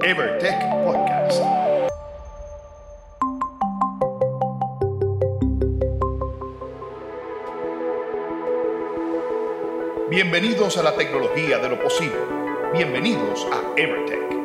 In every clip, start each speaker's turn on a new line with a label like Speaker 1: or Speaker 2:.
Speaker 1: Evertech Podcast. Bienvenidos a la tecnología de lo posible. Bienvenidos a Evertech.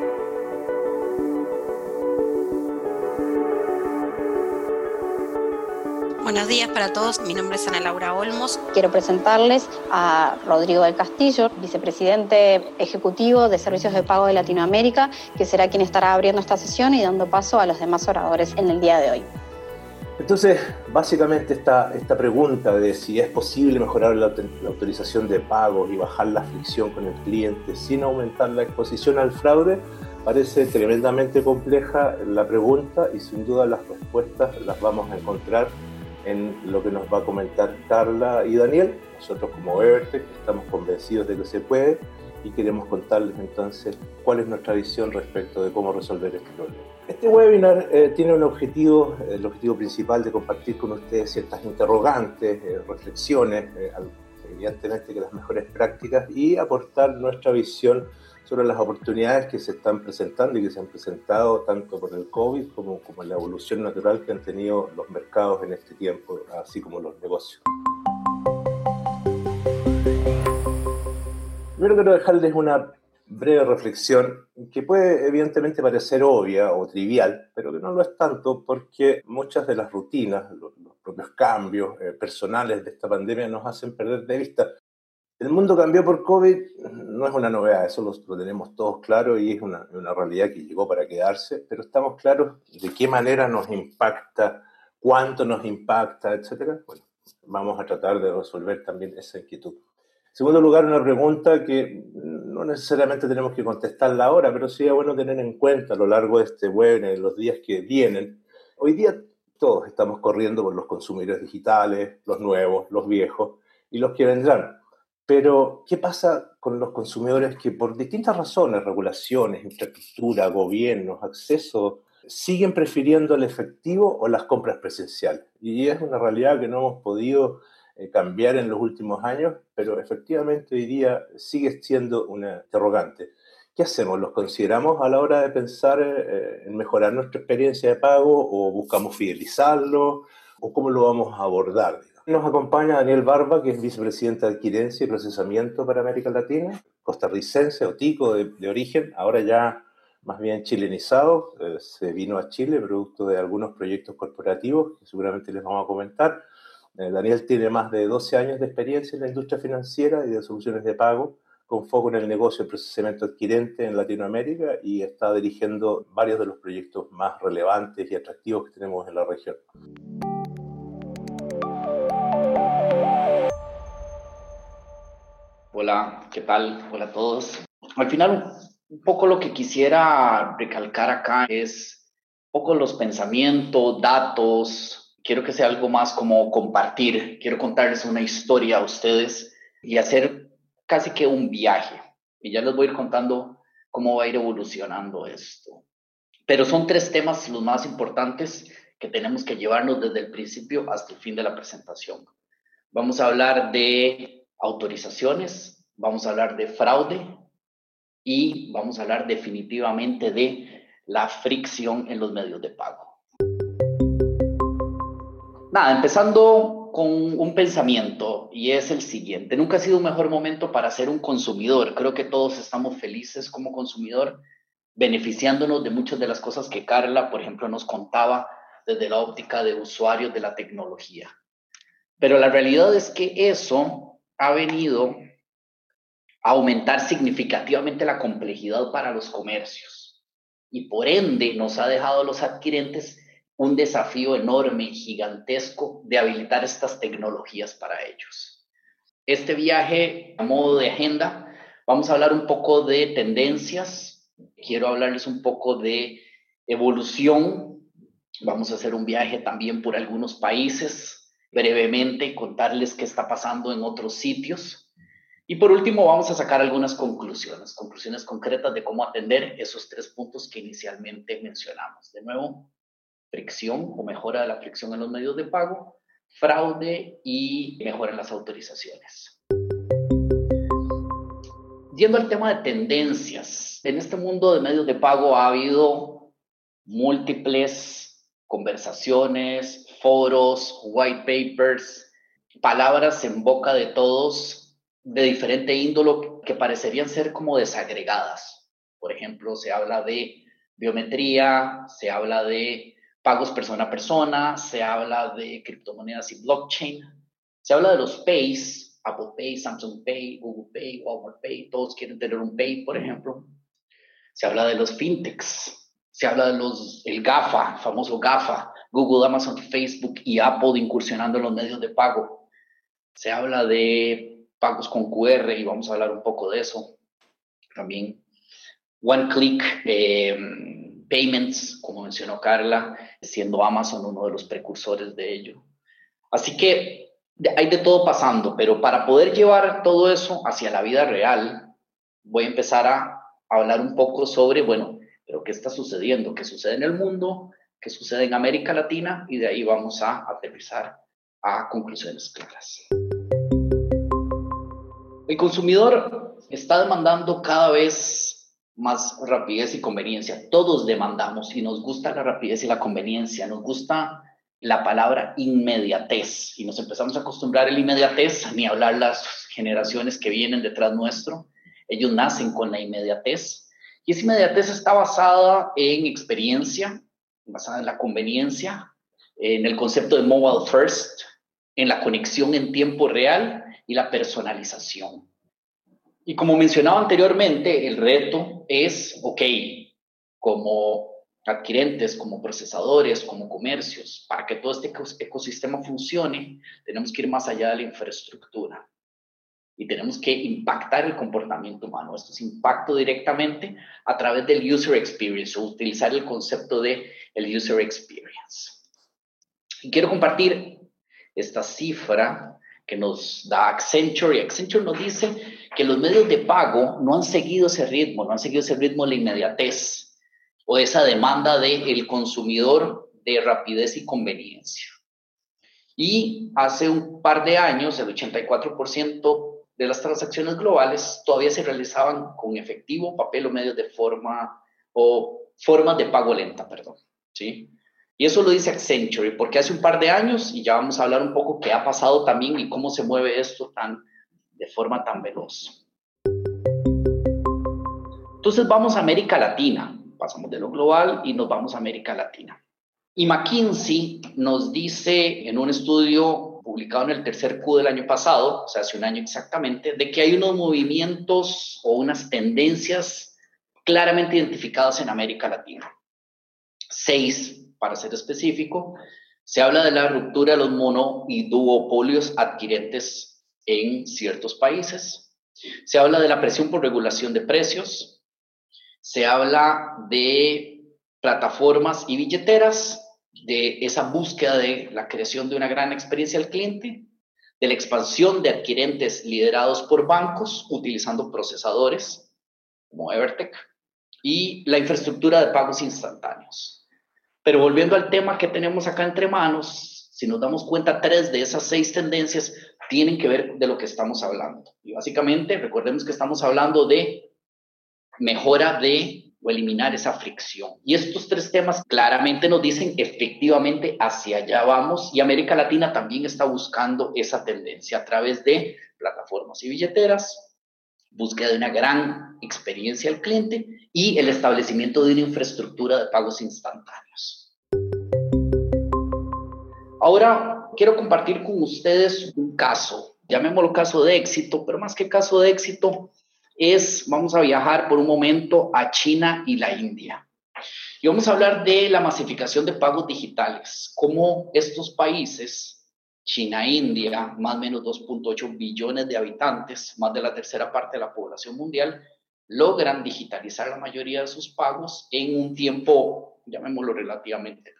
Speaker 2: Buenos días para todos, mi nombre es Ana Laura Olmos.
Speaker 3: Quiero presentarles a Rodrigo del Castillo, vicepresidente ejecutivo de Servicios de Pago de Latinoamérica, que será quien estará abriendo esta sesión y dando paso a los demás oradores en el día de hoy.
Speaker 4: Entonces, básicamente esta, esta pregunta de si es posible mejorar la, la autorización de pagos y bajar la fricción con el cliente sin aumentar la exposición al fraude, parece tremendamente compleja la pregunta y sin duda las respuestas las vamos a encontrar en lo que nos va a comentar Carla y Daniel. Nosotros como Evertech estamos convencidos de que se puede y queremos contarles entonces cuál es nuestra visión respecto de cómo resolver este problema. Este webinar eh, tiene un objetivo, el objetivo principal de compartir con ustedes ciertas interrogantes, eh, reflexiones, eh, evidentemente que las mejores prácticas y aportar nuestra visión sobre las oportunidades que se están presentando y que se han presentado tanto por el COVID como, como la evolución natural que han tenido los mercados en este tiempo, así como los negocios. Primero quiero dejarles una breve reflexión que puede evidentemente parecer obvia o trivial, pero que no lo es tanto porque muchas de las rutinas, los, propios cambios eh, personales de esta pandemia nos hacen perder de vista el mundo cambió por COVID, no es una novedad, eso lo, tenemos todos claro y es una, una, realidad que llegó para quedarse, pero estamos claros de qué manera nos impacta, cuánto nos impacta, etc. Bueno, vamos a tratar de resolver también esa inquietud. En segundo lugar, una pregunta que no necesariamente tenemos que contestarla ahora, pero sí es bueno tener en cuenta a lo largo de este webinar, en los días que vienen. Hoy día todos estamos corriendo por los consumidores digitales, los nuevos, los viejos y los que vendrán pero, ¿qué pasa con los consumidores que por distintas razones, regulaciones, infraestructura, gobiernos, acceso, siguen prefiriendo el efectivo o las compras presenciales? Y es una realidad que no hemos podido eh, cambiar en los últimos años, pero efectivamente hoy día sigue siendo una interrogante. ¿Qué hacemos? ¿Los consideramos a la hora de pensar eh, en mejorar nuestra experiencia de pago o buscamos fidelizarlo? ¿O cómo lo vamos a abordar? Nos acompaña Daniel Barba, que es vicepresidente de adquirencia y procesamiento para América Latina, costarricense o tico de, origen, ahora ya más bien chilenizado, eh, se vino a Chile producto de algunos proyectos corporativos que seguramente les vamos a comentar. Eh, Daniel tiene más de 12 años de experiencia en la industria financiera y de soluciones de pago, con foco en el negocio de procesamiento adquirente en Latinoamérica y está dirigiendo varios de los proyectos más relevantes y atractivos que tenemos en la región.
Speaker 5: Hola, ¿qué tal? Hola a todos. Al final, un poco lo que quisiera recalcar acá es un poco los pensamientos, datos. Quiero que sea algo más como compartir. Quiero contarles una historia a ustedes y hacer casi que un viaje. Y ya les voy a ir contando cómo va a ir evolucionando esto. Pero son tres temas los más importantes que tenemos que llevarnos desde el principio hasta el fin de la presentación. Vamos a hablar de autorizaciones, vamos a hablar de fraude y vamos a hablar definitivamente de la fricción en los medios de pago. Nada, empezando con un pensamiento y es el siguiente. Nunca ha sido un mejor momento para ser un consumidor. Creo que todos estamos felices como consumidor, beneficiándonos de muchas de las cosas que Carla, por ejemplo, nos contaba desde la óptica de usuarios de la tecnología. Pero la realidad es que eso ha venido a aumentar significativamente la complejidad para los comercios y por ende nos ha dejado a los adquirentes un desafío enorme gigantesco de habilitar estas tecnologías para ellos. Este viaje a modo de agenda, vamos a hablar un poco de tendencias, quiero hablarles un poco de evolución, vamos a hacer un viaje también por algunos países, brevemente contarles qué está pasando en otros sitios. Y por último, vamos a sacar algunas conclusiones, conclusiones concretas de cómo atender esos tres puntos que inicialmente mencionamos. De nuevo, fricción o mejora de la fricción en los medios de pago, fraude y mejora en las autorizaciones. Yendo al tema de tendencias, En este mundo de medios de pago ha habido múltiples conversaciones, foros, white papers, palabras en boca de todos de diferente índolo que parecerían ser como desagregadas. Por ejemplo, se habla de biometría, se habla de pagos persona a persona, se habla de criptomonedas y blockchain, se habla de los pays, Apple Pay, Samsung Pay, Google Pay, Walmart Pay, todos quieren tener un Pay, por ejemplo. Se habla de los fintechs, se habla de los, el GAFA, el famoso GAFA, Google, Amazon, Facebook y Apple incursionando en los medios de pago. Se habla de pagos con QR y vamos a hablar un poco de eso también. One Click eh, Payments, como mencionó Carla, siendo Amazon uno de los precursores de ello. Así que hay de todo pasando, pero para poder llevar todo eso hacia la vida real, voy a empezar a hablar un poco sobre, bueno, pero qué está sucediendo, qué sucede en el mundo, qué sucede en América Latina y de ahí vamos a aterrizar a conclusiones claras. El consumidor está demandando cada vez más rapidez y conveniencia. Todos demandamos y nos gusta la rapidez y la conveniencia, nos gusta la palabra inmediatez y nos empezamos a acostumbrar la inmediatez, ni hablar las generaciones que vienen detrás nuestro. Ellos nacen con la inmediatez y esa inmediatez está basada en experiencia, basada en la conveniencia, en el concepto de mobile first, en la conexión en tiempo real y la personalización. Y como mencionaba anteriormente, el reto es, ok, como adquirentes, como procesadores, como comercios, para que todo este ecosistema funcione, tenemos que ir más allá de la infraestructura y tenemos que impactar el comportamiento humano. Esto es impacto directamente a través del user experience o utilizar el concepto de el user experience. Y quiero compartir esta cifra que nos da Accenture y Accenture nos dice que los medios de pago no han seguido ese ritmo, no han seguido ese ritmo de la inmediatez o esa demanda del consumidor de rapidez y conveniencia. Y hace un par de años, el 84% de las transacciones globales todavía se realizaban con efectivo, papel o medios de forma o formas de pago lenta, perdón. ¿sí? Y eso lo dice Accenture, porque hace un par de años, y ya vamos a hablar un poco qué ha pasado también y cómo se mueve esto tan, de forma tan veloz. Entonces vamos a América Latina pasamos de lo global y nos vamos a América Latina. Y McKinsey nos dice en un estudio publicado en el tercer Q del año pasado, o sea, hace un año exactamente, de que hay unos movimientos o unas tendencias claramente identificadas en América Latina. Seis, para ser específico, se habla de la ruptura de los mono y duopolios adquirentes en ciertos países. Se habla de la presión por regulación de precios, se habla de plataformas y billeteras, de esa búsqueda de la creación de una gran experiencia al cliente, de la expansión de adquirentes liderados por bancos utilizando procesadores como Evertech y la infraestructura de pagos instantáneos. Pero volviendo al tema que tenemos acá entre manos, si nos damos cuenta, tres de esas seis tendencias tienen que ver de lo que estamos hablando. Y básicamente, recordemos que estamos hablando de mejora de o eliminar esa fricción. Y estos tres temas claramente nos dicen efectivamente hacia allá vamos y América Latina también está buscando esa tendencia a través de plataformas y billeteras, búsqueda de una gran experiencia al cliente y el establecimiento de una infraestructura de pagos instantáneos. Ahora quiero compartir con ustedes un caso, llamémoslo caso de éxito, pero más que caso de éxito, es, vamos a viajar por un momento a China y la India. Y vamos a hablar de la masificación de pagos digitales, cómo estos países, China e India, más o menos 2.8 billones de habitantes, más de la tercera parte de la población mundial, logran digitalizar la mayoría de sus pagos en un tiempo, llamémoslo relativamente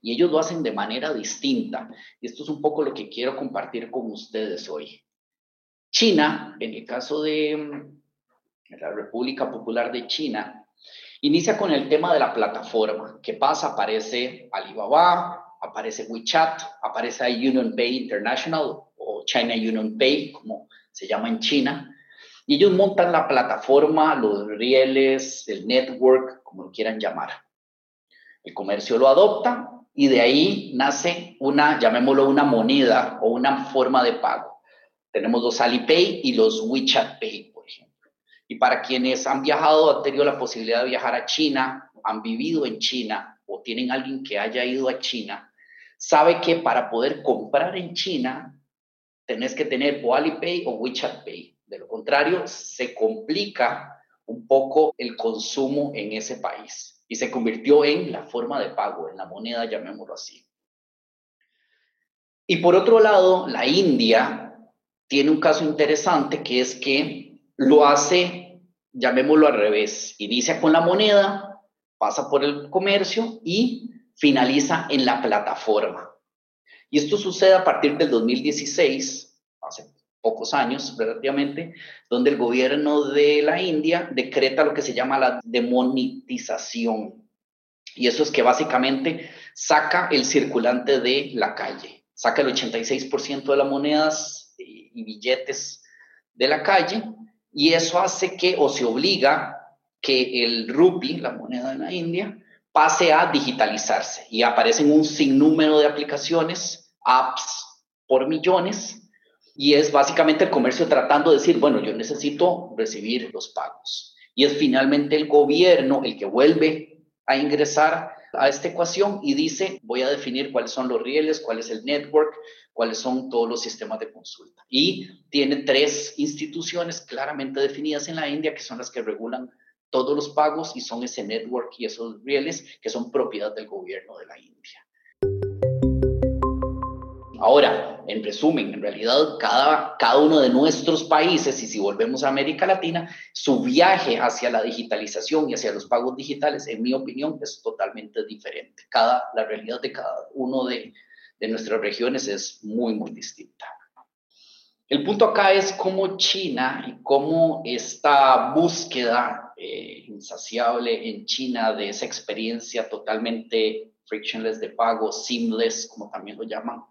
Speaker 5: y ellos lo hacen de manera distinta. Y esto es un poco lo que quiero compartir con ustedes hoy. China, en el caso de mm, la República Popular de China, inicia con el tema de la plataforma. ¿Qué pasa? Aparece Alibaba, aparece WeChat, aparece Union Pay International o China Union Pay, como se llama en China. Y ellos montan la plataforma, los rieles, el network, como lo quieran llamar. El comercio lo adopta y de ahí nace una, llamémoslo una moneda o una forma de pago. Tenemos los Alipay y los WeChat Pay, por ejemplo. Y para quienes han viajado, han tenido la posibilidad de viajar a China, han vivido en China o tienen alguien que haya ido a China, sabe que para poder comprar en China tenés que tener o Alipay o WeChat Pay. De lo contrario, se complica un poco el consumo en ese país y se convirtió en la forma de pago, en la moneda, llamémoslo así. Y por otro lado, la India tiene un caso interesante que es que lo hace, llamémoslo al revés, inicia con la moneda, pasa por el comercio y finaliza en la plataforma. Y esto sucede a partir del 2016, hace pocos años relativamente, donde el gobierno de la India decreta lo que se llama la demonetización. Y eso es que básicamente saca el circulante de la calle, saca el 86% de las monedas y billetes de la calle, y eso hace que, o se obliga, que el rupee, la moneda de la India, pase a digitalizarse y aparecen un sinnúmero de aplicaciones, apps por millones, y es básicamente el comercio tratando de decir, bueno, yo necesito recibir los pagos. Y es finalmente el gobierno el que vuelve a ingresar a esta ecuación y dice, voy a definir cuáles son los rieles, cuál es el network, cuáles son todos los sistemas de consulta. Y tiene tres instituciones claramente definidas en la India que son las que regulan todos los pagos y son ese network y esos rieles que son propiedad del gobierno de la India. Ahora, en resumen, en realidad cada, cada uno de nuestros países, y si volvemos a América Latina, su viaje hacia la digitalización y hacia los pagos digitales, en mi opinión, es totalmente diferente. Cada, la realidad de cada uno de, de nuestras regiones es muy, muy distinta. El punto acá es cómo China y cómo esta búsqueda eh, insaciable en China de esa experiencia totalmente frictionless de pago, seamless, como también lo llaman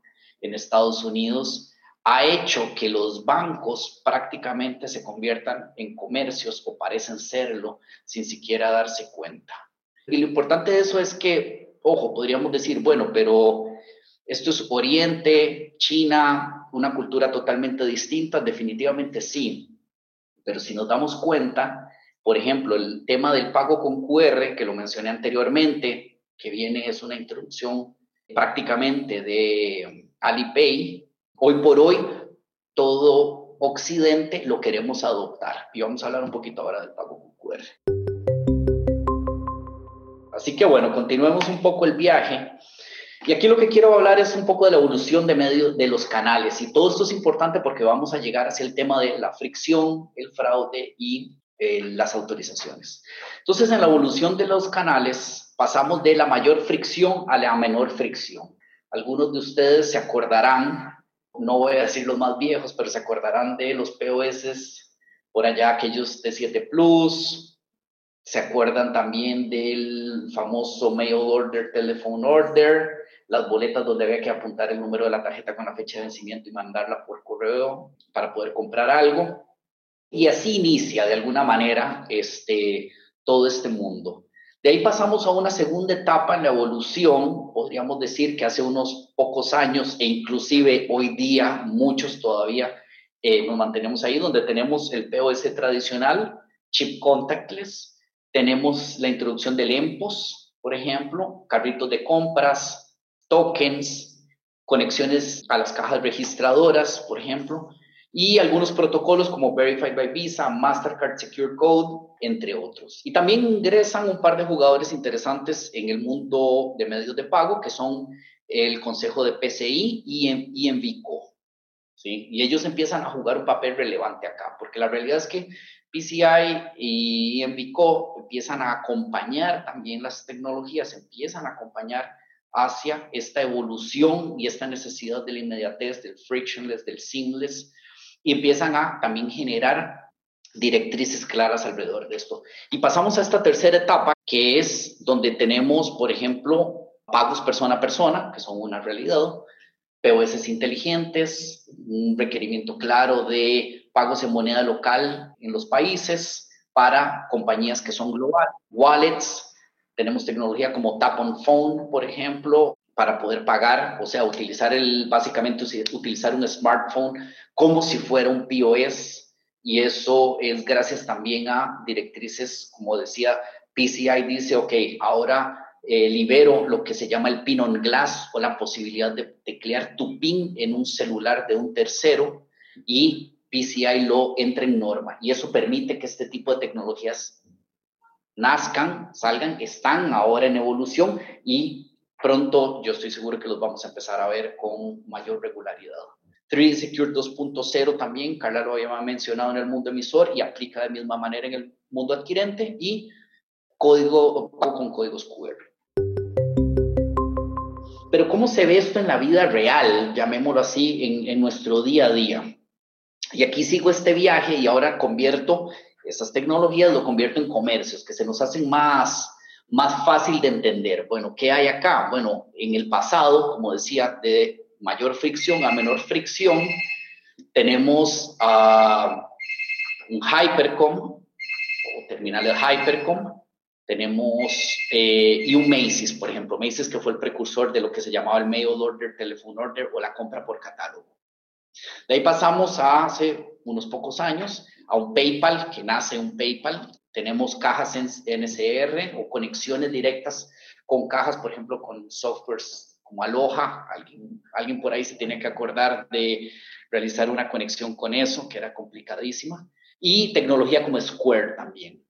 Speaker 5: en Estados Unidos, ha hecho que los bancos prácticamente se conviertan en comercios o parecen serlo sin siquiera darse cuenta. Y lo importante de eso es que, ojo, podríamos decir, bueno, pero esto es Oriente, China, una cultura totalmente distinta, definitivamente sí. Pero si nos damos cuenta, por ejemplo, el tema del pago con QR, que lo mencioné anteriormente, que viene, es una introducción prácticamente de Alipay, hoy por hoy todo Occidente lo queremos adoptar. Y vamos a hablar un poquito ahora del pago con QR. Así que bueno, continuemos un poco el viaje. Y aquí lo que quiero hablar es un poco de la evolución de medio de los canales. Y todo esto es importante porque vamos a llegar hacia el tema de la fricción, el fraude y eh, las autorizaciones. Entonces, en la evolución de los canales pasamos de la mayor fricción a la menor fricción. Algunos de ustedes se acordarán, no voy a decir los más viejos, pero se acordarán de los POS por allá, aquellos de 7 Plus, se acuerdan también del famoso mail order, telephone order, las boletas donde había que apuntar el número de la tarjeta con la fecha de vencimiento y mandarla por correo para poder comprar algo. Y así inicia de alguna manera este, todo este mundo. De ahí pasamos a una segunda etapa en la evolución, podríamos decir que hace unos pocos años e inclusive hoy día muchos todavía eh, nos mantenemos ahí, donde tenemos el POS tradicional, chip contactless, tenemos la introducción del EMPOS, por ejemplo, carritos de compras, tokens, conexiones a las cajas registradoras, por ejemplo, y algunos protocolos como Verified by Visa, Mastercard Secure Code, entre otros. Y también ingresan un par de jugadores interesantes en el mundo de medios de pago, que son el Consejo de PCI y Envico. ¿sí? Y ellos empiezan a jugar un papel relevante acá, porque la realidad es que PCI y Envico empiezan a acompañar también las tecnologías, empiezan a acompañar hacia esta evolución y esta necesidad de la inmediatez, del frictionless, del seamless, y empiezan a también generar directrices claras alrededor de esto. Y pasamos a esta tercera etapa, que es donde tenemos, por ejemplo, pagos persona a persona, que son una realidad, POS inteligentes, un requerimiento claro de pagos en moneda local en los países para compañías que son globales, wallets, tenemos tecnología como Tap on Phone, por ejemplo, para poder pagar, o sea, utilizar el, básicamente utilizar un smartphone como si fuera un POS, y eso es gracias también a directrices, como decía, PCI dice, ok, ahora eh, libero lo que se llama el pin on glass o la posibilidad de teclear tu pin en un celular de un tercero y PCI lo entra en norma. Y eso permite que este tipo de tecnologías nazcan, salgan, están ahora en evolución y pronto yo estoy seguro que los vamos a empezar a ver con mayor regularidad. 3D Secure 2.0 también, Carla lo había mencionado en el mundo emisor y aplica de misma manera en el mundo adquirente y código con códigos QR. Pero ¿cómo se ve esto en la vida real, llamémoslo así, en, en nuestro día a día? Y aquí sigo este viaje y ahora convierto esas tecnologías, lo convierto en comercios que se nos hacen más, más fácil de entender. Bueno, ¿qué hay acá? Bueno, en el pasado, como decía, de mayor fricción a menor fricción, tenemos uh, un Hypercom o terminal de Hypercom, tenemos, eh, y un Macy's, por ejemplo, Macy's que fue el precursor de lo que se llamaba el mail order, telephone order o la compra por catálogo. De ahí pasamos a hace unos pocos años a un PayPal, que nace un PayPal. Tenemos cajas en NCR o conexiones directas con cajas, por ejemplo, con softwares como Aloha. Alguien, alguien por ahí se tiene que acordar de realizar una conexión con eso, que era complicadísima. Y tecnología como Square también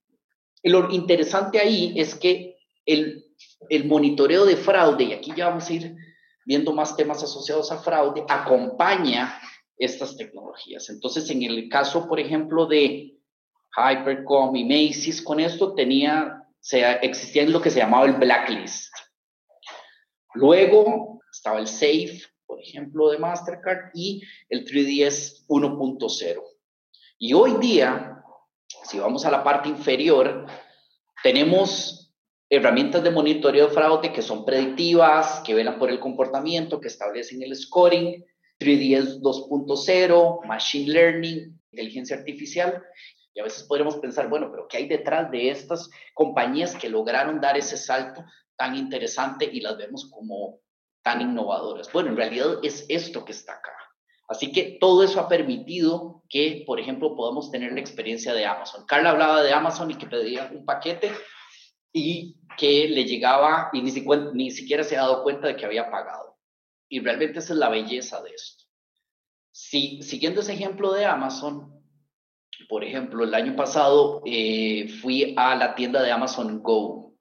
Speaker 5: lo interesante ahí es que el, el monitoreo de fraude, y aquí ya vamos a ir viendo más temas asociados a fraude, acompaña estas tecnologías. Entonces, en el caso, por ejemplo, de Hypercom y Macy's, con esto tenía, se, existía lo que se llamaba el blacklist. Luego estaba el SAFE, por ejemplo, de Mastercard y el 3DS 1.0. Y hoy día si vamos a la parte inferior, tenemos herramientas de monitoreo de fraude que son predictivas, que velan por el comportamiento, que establecen el scoring, 3DS 2.0, Machine Learning, inteligencia artificial. Y a veces podremos pensar, bueno, pero ¿qué hay detrás de estas compañías que lograron dar ese salto tan interesante y las vemos como tan innovadoras? Bueno, en realidad es esto que está acá. Así que todo eso ha permitido que, por ejemplo, podamos tener la experiencia de Amazon. Carla hablaba de Amazon y que pedía un paquete y que le llegaba y ni siquiera se ha dado cuenta de que había pagado. Y realmente esa es la belleza de esto. Si, siguiendo ese ejemplo de Amazon, por ejemplo, el año pasado eh, fui a la tienda de Amazon Go.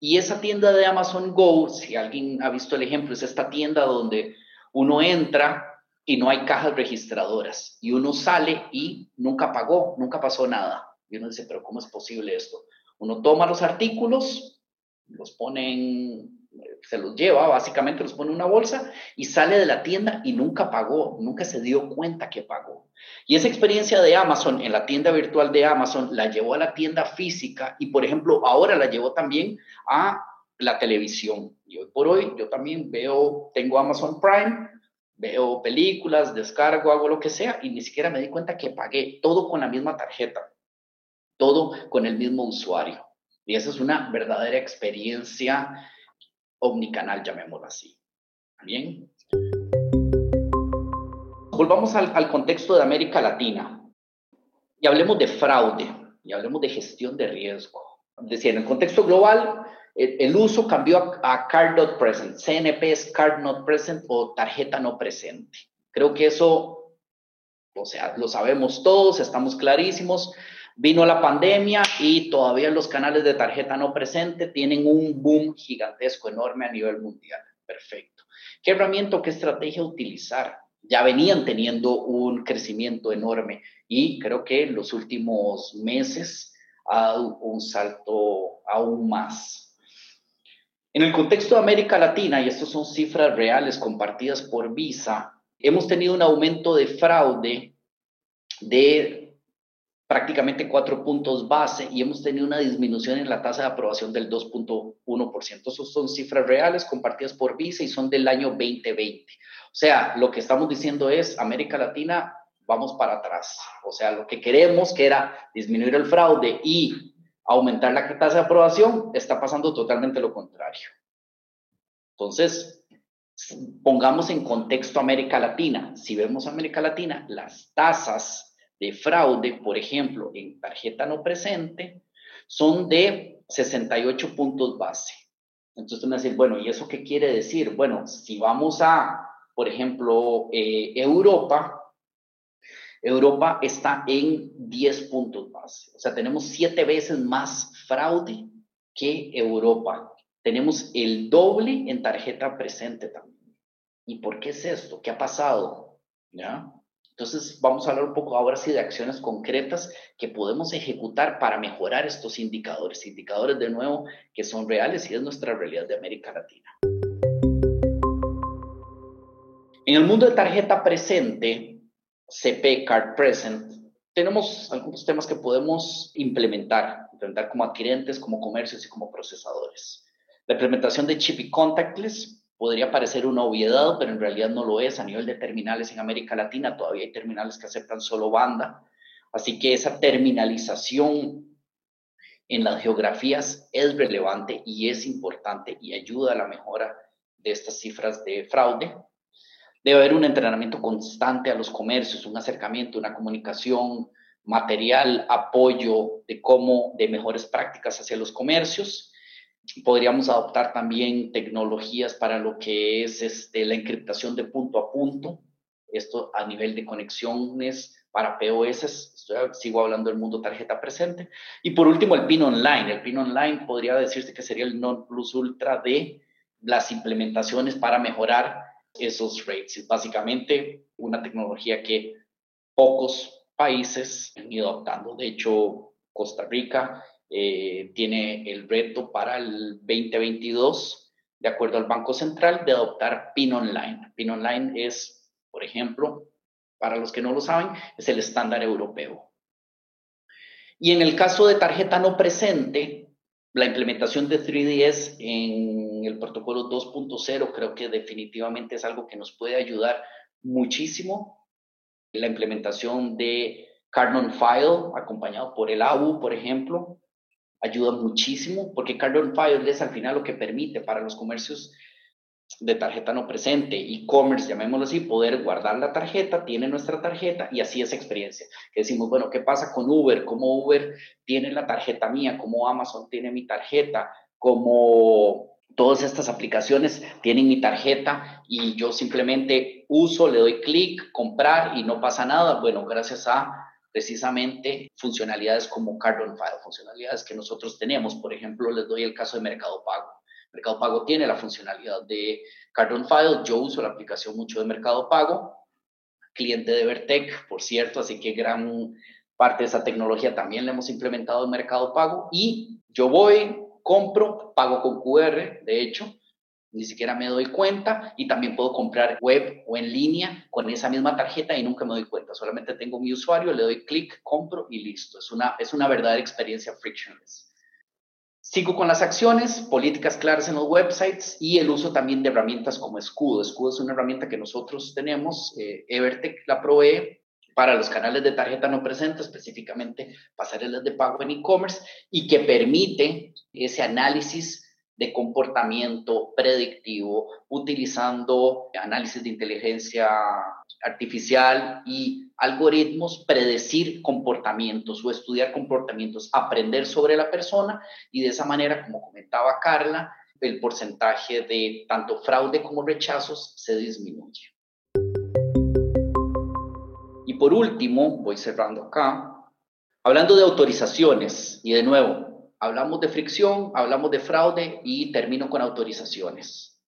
Speaker 5: Y esa tienda de Amazon Go, si alguien ha visto el ejemplo, es esta tienda donde uno entra y no hay cajas registradoras. Y uno sale y nunca pagó, nunca pasó nada. Y uno dice, pero ¿cómo es posible esto? Uno toma los artículos, los pone se los lleva, básicamente los pone en una bolsa y sale de la tienda y nunca pagó, nunca se dio cuenta que pagó. Y esa experiencia de Amazon en la tienda virtual de Amazon la llevó a la tienda física y, por ejemplo, ahora la llevó también a la televisión. Y hoy por hoy yo también veo, tengo Amazon Prime veo películas, descargo, hago lo que sea y ni siquiera me di cuenta que pagué todo con la misma tarjeta, todo con el mismo usuario. Y esa es una verdadera experiencia omnicanal, llamémoslo así. Bien. Volvamos al, al contexto de América Latina y hablemos de fraude y hablemos de gestión de riesgo. Decía, en el contexto global, el, uso cambió a, card not present. CNP es card not present o tarjeta no presente. Creo que eso, o sea, lo sabemos todos, estamos clarísimos. Vino la pandemia y todavía los canales de tarjeta no presente tienen un boom gigantesco, enorme a nivel mundial. Perfecto. ¿Qué herramienta qué estrategia utilizar? Ya venían teniendo un crecimiento enorme y creo que en los últimos meses ha dado un salto aún más. En el contexto de América Latina, y estas son cifras reales compartidas por Visa, hemos tenido un aumento de fraude de prácticamente cuatro puntos base y hemos tenido una disminución en la tasa de aprobación del 2.1%. Esas son cifras reales compartidas por Visa y son del año 2020. O sea, lo que estamos diciendo es, América Latina vamos para atrás. O sea, lo que queremos, que era disminuir el fraude y aumentar la tasa de aprobación, está pasando totalmente lo contrario. Entonces, pongamos en contexto América Latina. Si vemos América Latina, las tasas de fraude, por ejemplo, en tarjeta no presente, son de 68 puntos base. Entonces, me decir, bueno, ¿y eso qué quiere decir? Bueno, si vamos a, por ejemplo, eh, Europa, Europa está en 10 puntos base. O sea, tenemos siete veces más fraude que Europa. Tenemos el doble en tarjeta presente también. ¿Y por qué es esto? ¿Qué ha pasado? ¿Ya? Entonces, vamos a hablar un poco ahora sí de acciones concretas que podemos ejecutar para mejorar estos indicadores, indicadores de nuevo que son reales y es nuestra realidad de América Latina. En el mundo de tarjeta presente, CP Card Present, tenemos algunos temas que podemos implementar, implementar como adquirentes, como comercios y como procesadores. La implementación de chip y contactless, podría parecer una obviedad, pero en realidad no lo es. A nivel de terminales en América Latina todavía hay terminales que aceptan solo banda. Así que esa terminalización en las geografías es relevante y es importante y ayuda a la mejora de estas cifras de fraude. Debe haber un entrenamiento constante a los comercios, un acercamiento, una comunicación material, apoyo de cómo, de mejores prácticas hacia los comercios Podríamos adoptar también tecnologías para lo que es este, la encriptación de punto a punto, esto a nivel de conexiones para POS, sigo hablando del mundo tarjeta presente. Y por último, el PIN online. El PIN online podría decirse que sería el non plus ultra de las implementaciones para mejorar esos rates. Es básicamente una tecnología que pocos países han ido adoptando. De hecho, Costa Rica eh, tiene el reto para el 2022, de acuerdo al Banco Central, de adoptar PIN Online. PIN Online es, por ejemplo, para los que no lo saben, es el estándar europeo. Y en el caso de tarjeta no presente, la implementación de 3DS en el protocolo 2.0 creo que definitivamente es algo que nos puede ayudar muchísimo. La implementación de Card on File, acompañado por el AU, por ejemplo, ayuda muchísimo porque Card File es al final lo que permite para los comercios de tarjeta no presente, e-commerce, llamémoslo así, poder guardar la tarjeta, tiene nuestra tarjeta y así esa experiencia. Que decimos, bueno, ¿qué pasa con Uber? ¿Cómo Uber tiene la tarjeta mía? ¿Cómo Amazon tiene mi tarjeta? ¿Cómo todas estas aplicaciones tienen mi tarjeta y yo simplemente uso, le doy clic, comprar y no pasa nada? Bueno, gracias a precisamente funcionalidades como Card on File, funcionalidades que nosotros tenemos. Por ejemplo, les doy el caso de Mercado Pago. Mercado Pago tiene la funcionalidad de Card on File. Yo uso la aplicación mucho de Mercado Pago, cliente de Vertec, por cierto, así que gran parte de esa tecnología también la hemos implementado en Mercado Pago. Y yo voy, compro, pago con QR, de hecho, ni siquiera me doy cuenta y también puedo comprar web o en línea con esa misma tarjeta y nunca me doy cuenta. Solamente tengo mi usuario, le doy clic, compro y listo. Es una, es una verdadera experiencia frictionless. Sigo con las acciones, políticas claras en los websites y el uso también de herramientas como Escudo. Escudo es una herramienta que nosotros tenemos, eh, Evertech la provee para los canales de tarjeta no presente, específicamente pasarelas de pago en e-commerce y que permite ese análisis de comportamiento predictivo utilizando análisis de inteligencia artificial y algoritmos, predecir comportamientos o estudiar comportamientos, aprender sobre la persona y de esa manera, como comentaba Carla, el porcentaje de tanto fraude como rechazos se disminuye. Y por último, voy cerrando acá, hablando de autorizaciones, y de nuevo, Hablamos de fricción, hablamos de fraude y termino con autorizaciones.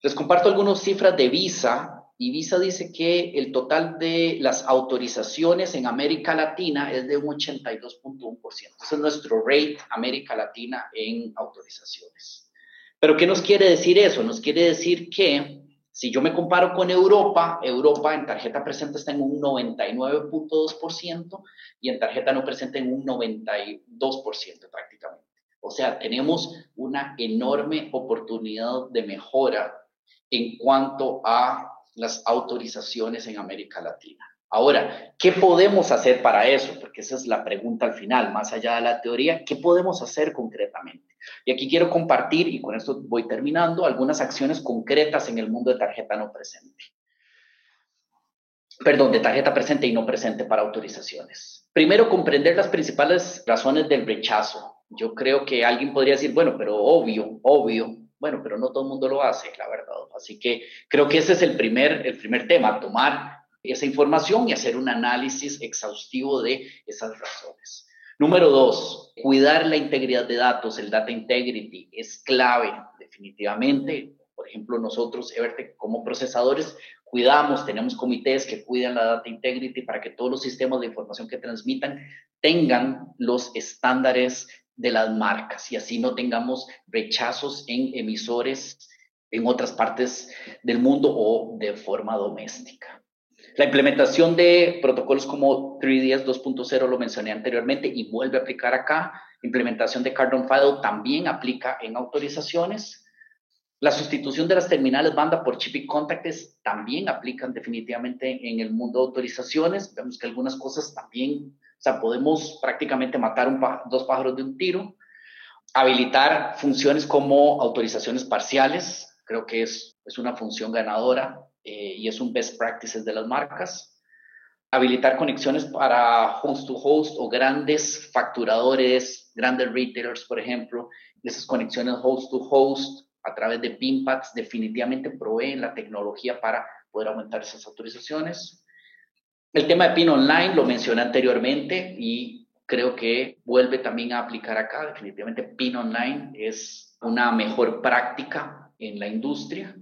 Speaker 5: Les comparto algunas cifras de Visa y Visa dice que el total de las autorizaciones en América Latina es de un 82.1%. Ese es nuestro rate América Latina en autorizaciones. Pero ¿qué nos quiere decir eso? Nos quiere decir que si yo me comparo con Europa, Europa en tarjeta presente está en un 99.2% y en tarjeta no presente en un 92% prácticamente. O sea, tenemos una enorme oportunidad de mejora en cuanto a las autorizaciones en América Latina. Ahora, ¿qué podemos hacer para eso? Porque esa es la pregunta al final, más allá de la teoría, ¿qué podemos hacer concretamente? Y aquí quiero compartir, y con esto voy terminando, algunas acciones concretas en el mundo de tarjeta no presente. Perdón, de tarjeta presente y no presente para autorizaciones. Primero, comprender las principales razones del rechazo. Yo creo que alguien podría decir, bueno, pero obvio, obvio, bueno, pero no todo el mundo lo hace, la verdad. Así que creo que ese es el primer, el primer tema, tomar esa información y hacer un análisis exhaustivo de esas razones. Número dos, cuidar la integridad de datos, el data integrity, es clave definitivamente. Por ejemplo, nosotros, Evertech, como procesadores, cuidamos, tenemos comités que cuidan la data integrity para que todos los sistemas de información que transmitan tengan los estándares de las marcas y así no tengamos rechazos en emisores en otras partes del mundo o de forma doméstica. La implementación de protocolos como 3DS 2.0 lo mencioné anteriormente y vuelve a aplicar acá. Implementación de Cardon File también aplica en autorizaciones. La sustitución de las terminales banda por chip y contacts también aplican definitivamente en el mundo de autorizaciones. Vemos que algunas cosas también, o sea, podemos prácticamente matar dos pájaros de un tiro. Habilitar funciones como autorizaciones parciales, creo que es una función ganadora eh, y es un best practices de las marcas. Habilitar conexiones para host to host o grandes facturadores, grandes retailers, por ejemplo. Esas conexiones host to host a través de PINPACs definitivamente proveen la tecnología para poder aumentar esas autorizaciones. El tema de PIN Online lo mencioné anteriormente y creo que vuelve también a aplicar acá. Definitivamente PIN Online es una mejor práctica en la industria.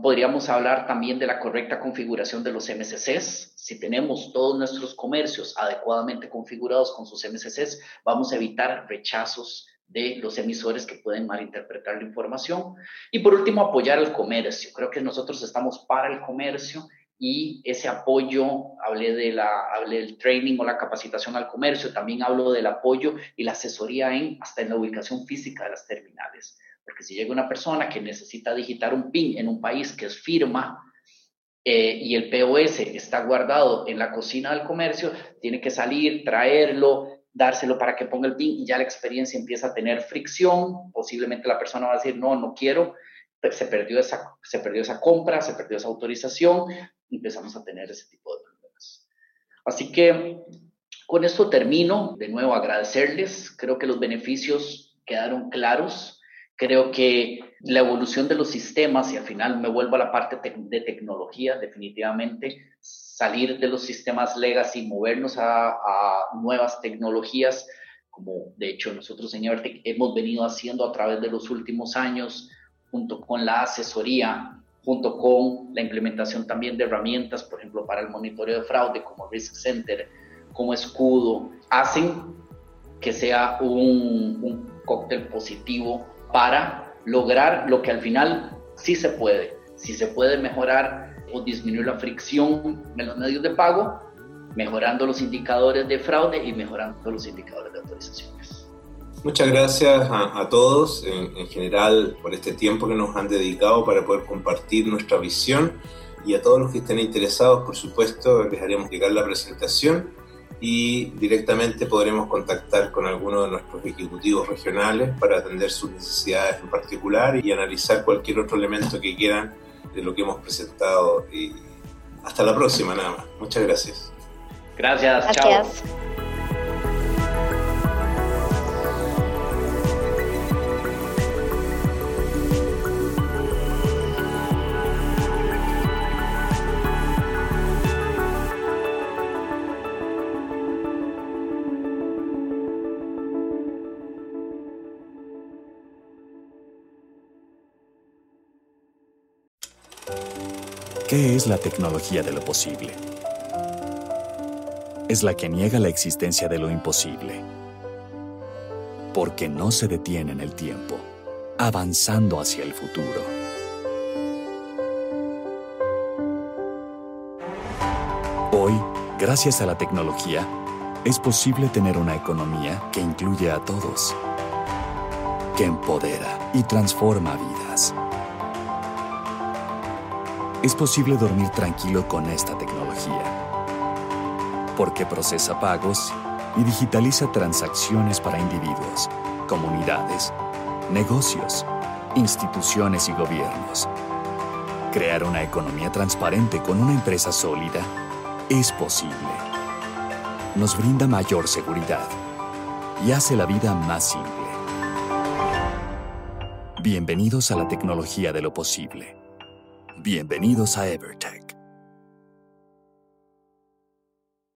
Speaker 5: Podríamos hablar también de la correcta configuración de los MCCs. Si tenemos todos nuestros comercios adecuadamente configurados con sus MCCs, vamos a evitar rechazos de los emisores que pueden malinterpretar la información. Y por último, apoyar al comercio. Creo que nosotros estamos para el comercio y ese apoyo, hablé, de la, hablé del training o la capacitación al comercio, también hablo del apoyo y la asesoría en, hasta en la ubicación física de las terminales. Porque si llega una persona que necesita digitar un PIN en un país que es firma eh, y el POS está guardado en la cocina del comercio, tiene que salir, traerlo, dárselo para que ponga el PIN y ya la experiencia empieza a tener fricción. Posiblemente la persona va a decir, no, no quiero, se perdió esa, se perdió esa compra, se perdió esa autorización, empezamos a tener ese tipo de problemas. Así que con esto termino. De nuevo, agradecerles. Creo que los beneficios quedaron claros. Creo que la evolución de los sistemas, y al final me vuelvo a la parte de tecnología, definitivamente, salir de los sistemas legacy movernos a, nuevas tecnologías, como de hecho nosotros en Evertech hemos venido haciendo a través de los últimos años, junto con la asesoría, junto con la implementación también de herramientas, por ejemplo, para el monitoreo de fraude, como Risk Center, como escudo, hacen que sea un, un cóctel positivo para lograr lo que al final sí se puede. Si se puede mejorar o disminuir la fricción en los medios de pago, mejorando los indicadores de fraude y mejorando los indicadores de autorizaciones.
Speaker 4: Muchas gracias a, todos en, en, general por este tiempo que nos han dedicado para poder compartir nuestra visión y a todos los que estén interesados, por supuesto, les haremos llegar la presentación y directamente podremos contactar con alguno de nuestros ejecutivos regionales para atender sus necesidades en particular y analizar cualquier otro elemento que quieran de lo que hemos presentado. Y hasta la próxima, nada más. Muchas gracias.
Speaker 5: Gracias, gracias. chao.
Speaker 6: ¿Qué es la tecnología de lo posible? Es la que niega la existencia de lo imposible, porque no se detiene en el tiempo, avanzando hacia el futuro. Hoy, gracias a la tecnología, es posible tener una economía que incluye a todos, que empodera y transforma vidas es posible dormir tranquilo con esta tecnología. porque procesa pagos y digitaliza transacciones para individuos, comunidades, negocios, instituciones y gobiernos. Crear una economía transparente con una empresa sólida es posible. Nos brinda mayor seguridad y hace la vida más simple. Bienvenidos a la tecnología de lo posible. Bienvenidos a Evertech.